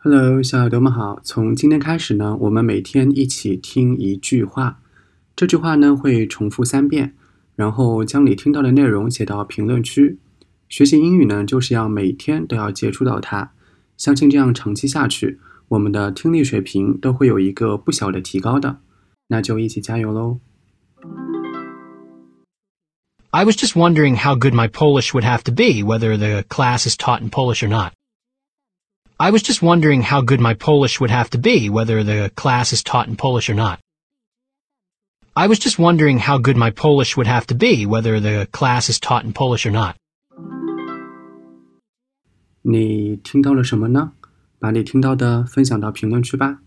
Hello，小耳朵们好。从今天开始呢，我们每天一起听一句话。这句话呢会重复三遍，然后将你听到的内容写到评论区。学习英语呢，就是要每天都要接触到它。相信这样长期下去，我们的听力水平都会有一个不小的提高的。那就一起加油喽！I was just wondering how good my Polish would have to be, whether the class is taught in Polish or not. I was just wondering how good my Polish would have to be, whether the class is taught in Polish or not. I was just wondering how good my Polish would have to be, whether the class is taught in Polish or not. 你听到了什么呢？把你听到的分享到评论区吧。